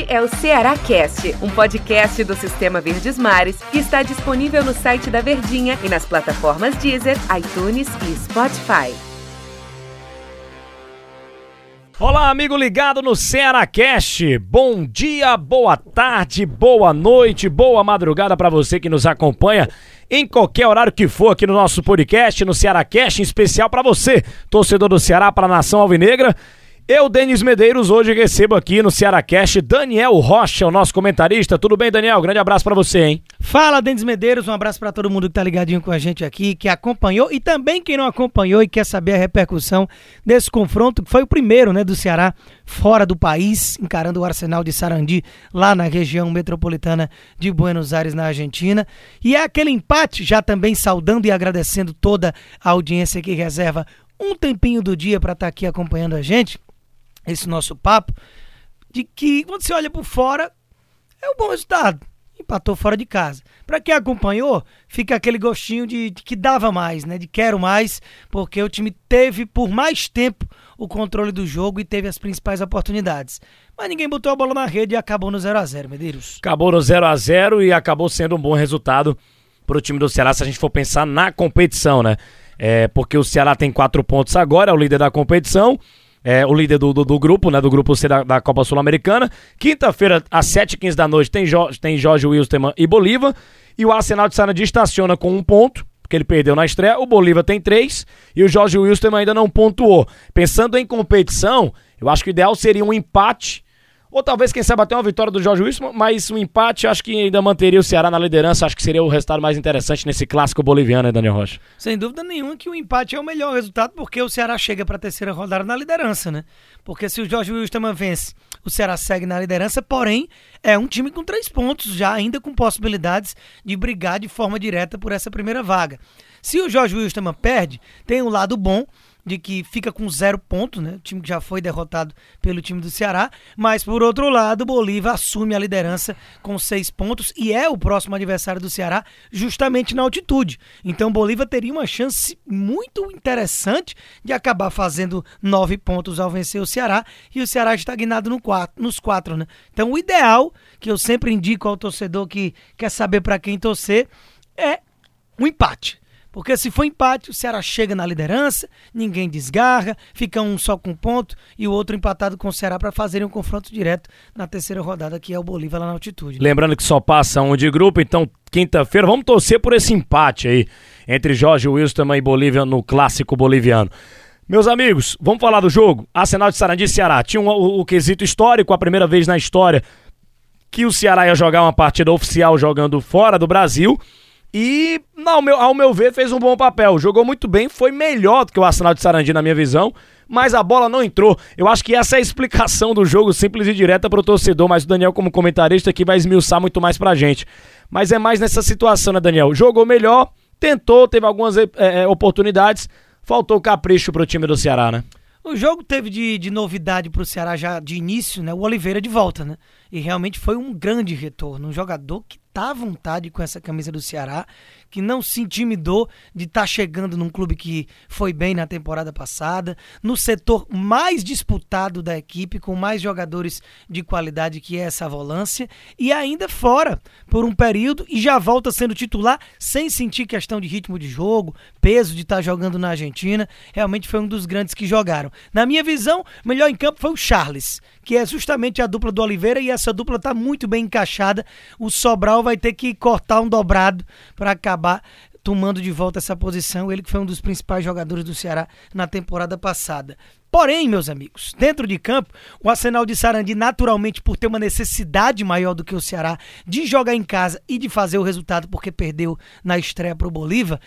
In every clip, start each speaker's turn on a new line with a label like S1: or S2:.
S1: Este é o Ceará Cast, um podcast do Sistema Verdes Mares que está disponível no site da Verdinha e nas plataformas Deezer, iTunes e Spotify.
S2: Olá, amigo ligado no Ceará Cast. Bom dia, boa tarde, boa noite, boa madrugada para você que nos acompanha em qualquer horário que for aqui no nosso podcast, no Ceará Cast, em especial para você, torcedor do Ceará para a Nação Alvinegra. Eu, Denis Medeiros, hoje recebo aqui no Cearacast Daniel Rocha, o nosso comentarista. Tudo bem, Daniel? Grande abraço para você, hein?
S3: Fala, Denis Medeiros. Um abraço para todo mundo que tá ligadinho com a gente aqui, que acompanhou e também quem não acompanhou e quer saber a repercussão desse confronto, que foi o primeiro, né, do Ceará fora do país, encarando o Arsenal de Sarandi lá na região metropolitana de Buenos Aires, na Argentina. E é aquele empate, já também saudando e agradecendo toda a audiência que reserva um tempinho do dia para estar tá aqui acompanhando a gente esse nosso papo, de que quando você olha por fora, é um bom resultado. Empatou fora de casa. Para quem acompanhou, fica aquele gostinho de, de, que dava mais, né? De quero mais, porque o time teve por mais tempo o controle do jogo e teve as principais oportunidades. Mas ninguém botou a bola na rede e acabou no 0 a 0 Medeiros.
S2: Acabou no 0 a 0 e acabou sendo um bom resultado para o time do Ceará se a gente for pensar na competição, né? É, porque o Ceará tem quatro pontos agora, é o líder da competição é, o líder do, do, do, grupo, né? Do grupo C da, da Copa Sul-Americana. Quinta-feira, às 7h15 da noite, tem, jo, tem Jorge Wilstermann e Bolívar. E o Arsenal de Sarandi estaciona com um ponto, porque ele perdeu na estreia. O Bolívar tem três e o Jorge Wilstermann ainda não pontuou. Pensando em competição, eu acho que o ideal seria um empate ou talvez, quem sabe, até uma vitória do Jorge Wilson, mas um empate acho que ainda manteria o Ceará na liderança. Acho que seria o resultado mais interessante nesse clássico boliviano, né, Daniel Rocha?
S3: Sem dúvida nenhuma que o empate é o melhor resultado, porque o Ceará chega para a terceira rodada na liderança, né? Porque se o Jorge Wilson vence, o Ceará segue na liderança, porém, é um time com três pontos, já ainda com possibilidades de brigar de forma direta por essa primeira vaga. Se o Jorge Wilson perde, tem um lado bom de que fica com zero pontos, né? O time que já foi derrotado pelo time do Ceará. Mas, por outro lado, o Bolívar assume a liderança com seis pontos e é o próximo adversário do Ceará, justamente na altitude. Então, o Bolívar teria uma chance muito interessante de acabar fazendo nove pontos ao vencer o Ceará e o Ceará estagnado no quatro, nos quatro, né? Então, o ideal, que eu sempre indico ao torcedor que quer saber para quem torcer, é um empate. Porque se for empate, o Ceará chega na liderança, ninguém desgarra, fica um só com ponto e o outro empatado com o Ceará para fazerem um confronto direto na terceira rodada, que é o Bolívar lá na altitude.
S2: Lembrando que só passa um de grupo, então quinta-feira vamos torcer por esse empate aí entre Jorge Wilson e Bolívia no clássico boliviano. Meus amigos, vamos falar do jogo. Arsenal de Sarandi e Ceará. Tinha um, o, o quesito histórico, a primeira vez na história que o Ceará ia jogar uma partida oficial jogando fora do Brasil. E, ao meu, ao meu ver, fez um bom papel. Jogou muito bem, foi melhor do que o Arsenal de Sarandi, na minha visão. Mas a bola não entrou. Eu acho que essa é a explicação do jogo, simples e direta para o torcedor. Mas o Daniel, como comentarista, aqui vai esmiuçar muito mais pra gente. Mas é mais nessa situação, né, Daniel? Jogou melhor, tentou, teve algumas é, oportunidades. Faltou capricho pro time do Ceará, né?
S3: O jogo teve de, de novidade pro Ceará já de início, né? O Oliveira de volta, né? E realmente foi um grande retorno. Um jogador que tá à vontade com essa camisa do Ceará, que não se intimidou de estar tá chegando num clube que foi bem na temporada passada, no setor mais disputado da equipe, com mais jogadores de qualidade que é essa volância, e ainda fora por um período e já volta sendo titular sem sentir questão de ritmo de jogo, peso de estar tá jogando na Argentina. Realmente foi um dos grandes que jogaram. Na minha visão, melhor em campo foi o Charles, que é justamente a dupla do Oliveira, e essa dupla está muito bem encaixada. O Sobral vai ter que cortar um dobrado para acabar tomando de volta essa posição. Ele que foi um dos principais jogadores do Ceará na temporada passada. Porém, meus amigos, dentro de campo, o Arsenal de Sarandi, naturalmente, por ter uma necessidade maior do que o Ceará de jogar em casa e de fazer o resultado porque perdeu na estreia para o Bolívar,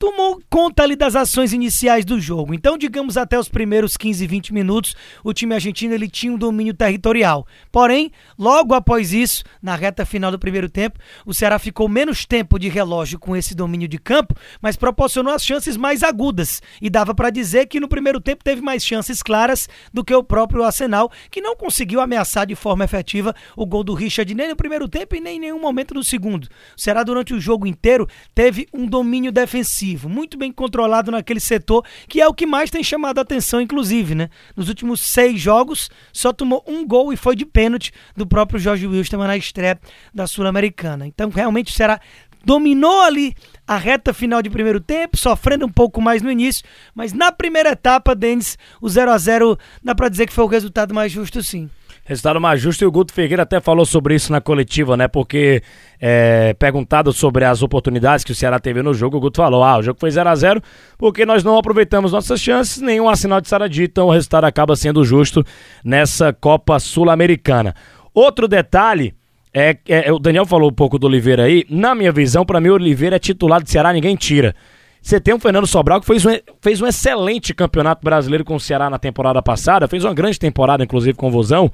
S3: tomou conta ali das ações iniciais do jogo. Então, digamos até os primeiros 15, 20 minutos, o time argentino ele tinha um domínio territorial. Porém, logo após isso, na reta final do primeiro tempo, o Ceará ficou menos tempo de relógio com esse domínio de campo, mas proporcionou as chances mais agudas. E dava para dizer que no primeiro tempo teve mais chances claras do que o próprio Arsenal, que não conseguiu ameaçar de forma efetiva o gol do Richard nem no primeiro tempo e nem em nenhum momento no segundo. O Ceará durante o jogo inteiro teve um domínio defensivo muito bem controlado naquele setor, que é o que mais tem chamado a atenção, inclusive, né? Nos últimos seis jogos, só tomou um gol e foi de pênalti do próprio Jorge Wilson na estreia da Sul-Americana. Então, realmente, será dominou ali a reta final de primeiro tempo, sofrendo um pouco mais no início, mas na primeira etapa, Denis, o 0 a 0 dá para dizer que foi o resultado mais justo, sim.
S2: Resultado mais justo e o Guto Figueira até falou sobre isso na coletiva, né? Porque é, perguntado sobre as oportunidades que o Ceará teve no jogo, o Guto falou: ah, o jogo foi 0 a 0 porque nós não aproveitamos nossas chances, nenhum assinal de Saradi, então o resultado acaba sendo justo nessa Copa Sul-Americana. Outro detalhe. É, é, o Daniel falou um pouco do Oliveira aí. Na minha visão, para mim, o Oliveira é titular do Ceará, ninguém tira. Você tem o Fernando Sobral que fez um, fez um excelente campeonato brasileiro com o Ceará na temporada passada, fez uma grande temporada, inclusive com o Vozão,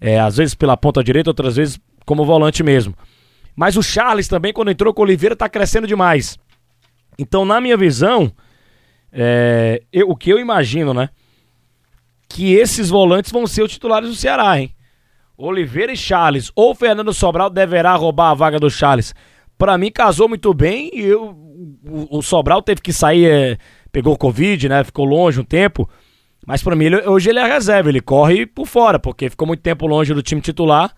S2: é, às vezes pela ponta direita, outras vezes como volante mesmo. Mas o Charles também, quando entrou com o Oliveira, tá crescendo demais. Então, na minha visão, é, eu, o que eu imagino, né? Que esses volantes vão ser os titulares do Ceará, hein? Oliveira e Charles. Ou Fernando Sobral deverá roubar a vaga do Charles. Para mim, casou muito bem e eu o, o Sobral teve que sair, é, pegou Covid, né? Ficou longe um tempo. Mas para mim, hoje ele é reserva, ele corre por fora, porque ficou muito tempo longe do time titular.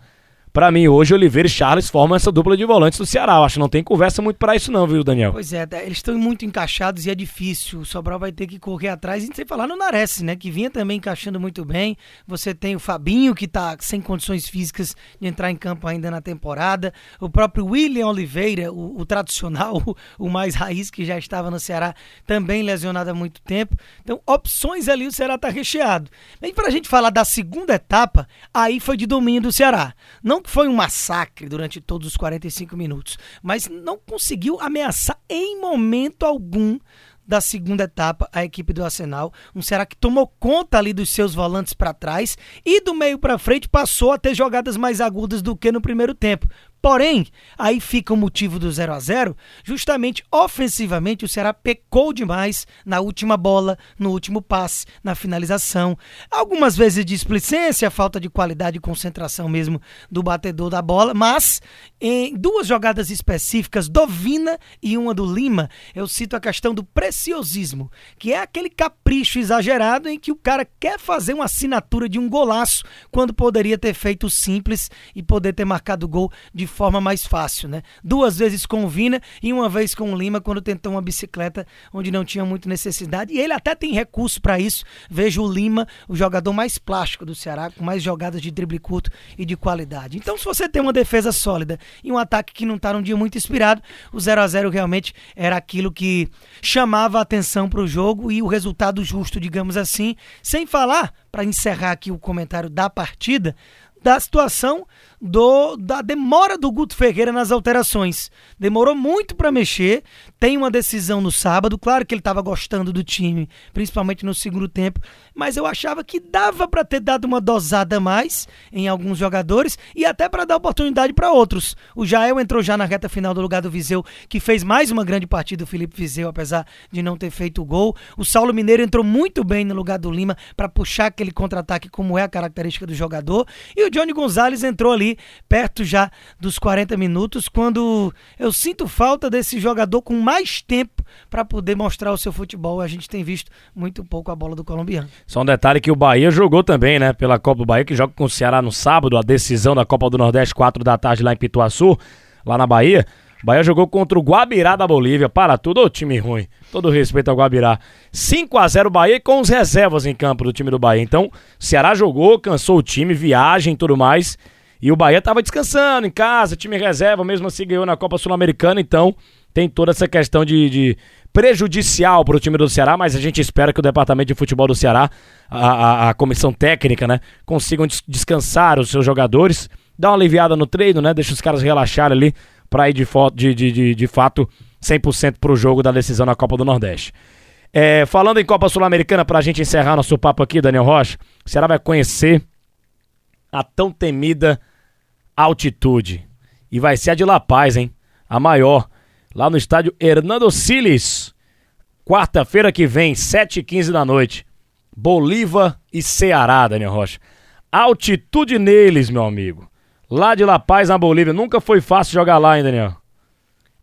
S2: Para mim, hoje, Oliveira e Charles formam essa dupla de volantes do Ceará. Eu acho que não tem conversa muito para isso, não, viu, Daniel?
S3: Pois é, eles estão muito encaixados e é difícil. O Sobral vai ter que correr atrás. E sem falar no Nares, né? Que vinha também encaixando muito bem. Você tem o Fabinho, que tá sem condições físicas de entrar em campo ainda na temporada. O próprio William Oliveira, o, o tradicional, o, o mais raiz, que já estava no Ceará, também lesionado há muito tempo. Então, opções ali, o Ceará tá recheado. E pra gente falar da segunda etapa, aí foi de domínio do Ceará. Não que foi um massacre durante todos os 45 minutos, mas não conseguiu ameaçar em momento algum da segunda etapa a equipe do Arsenal. Um Ceará que tomou conta ali dos seus volantes para trás e do meio para frente passou a ter jogadas mais agudas do que no primeiro tempo. Porém, aí fica o motivo do 0 a 0 justamente ofensivamente o Ceará pecou demais na última bola, no último passe, na finalização. Algumas vezes displicência, falta de qualidade e concentração mesmo do batedor da bola, mas em duas jogadas específicas, do Vina e uma do Lima, eu cito a questão do preciosismo, que é aquele capricho exagerado em que o cara quer fazer uma assinatura de um golaço quando poderia ter feito simples e poder ter marcado o gol de forma mais fácil, né? Duas vezes com o Vina e uma vez com o Lima quando tentou uma bicicleta onde não tinha muita necessidade. E ele até tem recurso para isso. Vejo o Lima, o jogador mais plástico do Ceará, com mais jogadas de drible curto e de qualidade. Então, se você tem uma defesa sólida e um ataque que não está num dia muito inspirado, o 0 a 0 realmente era aquilo que chamava a atenção para o jogo e o resultado justo, digamos assim. Sem falar, para encerrar aqui o comentário da partida, da situação do, da demora do Guto Ferreira nas alterações. Demorou muito para mexer, tem uma decisão no sábado. Claro que ele estava gostando do time, principalmente no segundo tempo, mas eu achava que dava para ter dado uma dosada a mais em alguns jogadores e até para dar oportunidade para outros. O Jael entrou já na reta final do lugar do Viseu, que fez mais uma grande partida, o Felipe Viseu, apesar de não ter feito o gol. O Saulo Mineiro entrou muito bem no lugar do Lima para puxar aquele contra-ataque, como é a característica do jogador. E o Johnny Gonzalez entrou ali perto já dos 40 minutos, quando eu sinto falta desse jogador com mais tempo para poder mostrar o seu futebol. A gente tem visto muito pouco a bola do colombiano.
S2: Só um detalhe que o Bahia jogou também, né? Pela Copa do Bahia, que joga com o Ceará no sábado, a decisão da Copa do Nordeste, 4 da tarde lá em Pituaçu, lá na Bahia. Bahia jogou contra o Guabirá da Bolívia. Para tudo, ô time ruim. Todo respeito ao Guabirá. 5 a 0 Bahia com os reservas em campo do time do Bahia. Então, Ceará jogou, cansou o time, viagem e tudo mais. E o Bahia estava descansando em casa, time reserva, mesmo assim ganhou na Copa Sul-Americana, então tem toda essa questão de, de prejudicial para o time do Ceará, mas a gente espera que o departamento de futebol do Ceará, a, a, a comissão técnica, né, consigam des descansar os seus jogadores, dar uma aliviada no treino, né, deixa os caras relaxarem ali para ir de, de, de, de, de fato 100% para o jogo da decisão na Copa do Nordeste. É, falando em Copa Sul-Americana, para a gente encerrar nosso papo aqui, Daniel Rocha, o Ceará vai conhecer a tão temida altitude. E vai ser a de La Paz, hein? A maior. Lá no estádio Hernando Siles. Quarta-feira que vem, 7h15 da noite. Bolívar e Ceará, Daniel Rocha. Altitude neles, meu amigo. Lá de La Paz, na Bolívia. Nunca foi fácil jogar lá, hein, Daniel?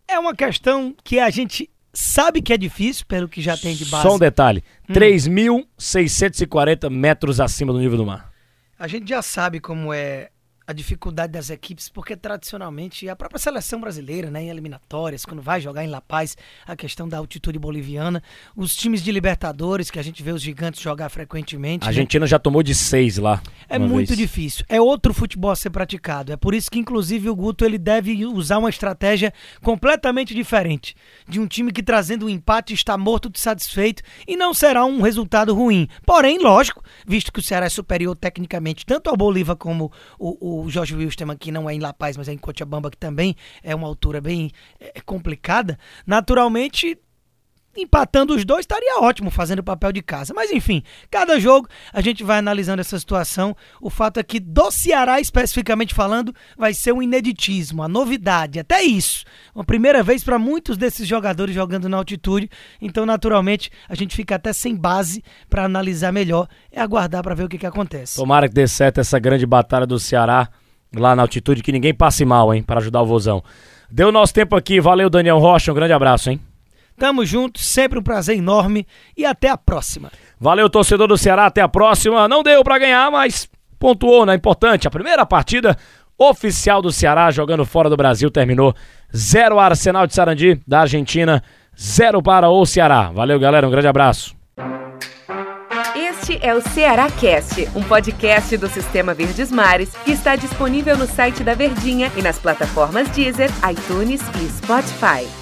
S3: É uma questão que a gente sabe que é difícil pelo que já tem de base.
S2: Só um detalhe: hum. 3.640 metros acima do nível do mar.
S3: A gente já sabe como é a dificuldade das equipes, porque tradicionalmente a própria seleção brasileira, né, em eliminatórias, quando vai jogar em La Paz, a questão da altitude boliviana, os times de Libertadores, que a gente vê os gigantes jogar frequentemente. A
S2: né? Argentina né? já tomou de seis lá.
S3: É muito vez. difícil. É outro futebol a ser praticado. É por isso que, inclusive, o Guto ele deve usar uma estratégia completamente diferente. De um time que trazendo um empate está morto de satisfeito e não será um resultado ruim. Porém, lógico, visto que o Ceará é superior tecnicamente, tanto ao Bolívar como o, o o Jorge Wilstermann, que não é em La Paz, mas é em Cochabamba, que também é uma altura bem é, complicada, naturalmente empatando os dois estaria ótimo fazendo o papel de casa. Mas enfim, cada jogo a gente vai analisando essa situação. O fato é que do Ceará, especificamente falando, vai ser um ineditismo, a novidade, até isso. Uma primeira vez para muitos desses jogadores jogando na altitude. Então, naturalmente, a gente fica até sem base para analisar melhor. É aguardar para ver o que, que acontece.
S2: Tomara que dê certo essa grande batalha do Ceará lá na altitude, que ninguém passe mal, hein, para ajudar o Vozão. Deu nosso tempo aqui, valeu Daniel Rocha, um grande abraço, hein?
S3: Tamo junto, sempre um prazer enorme e até a próxima.
S2: Valeu, torcedor do Ceará, até a próxima. Não deu para ganhar, mas pontuou, né? Importante. A primeira partida oficial do Ceará jogando fora do Brasil terminou 0 Arsenal de Sarandi da Argentina, 0 para o Ceará. Valeu, galera, um grande abraço.
S1: Este é o Ceará Cast, um podcast do Sistema Verdes Mares que está disponível no site da Verdinha e nas plataformas Deezer, iTunes e Spotify.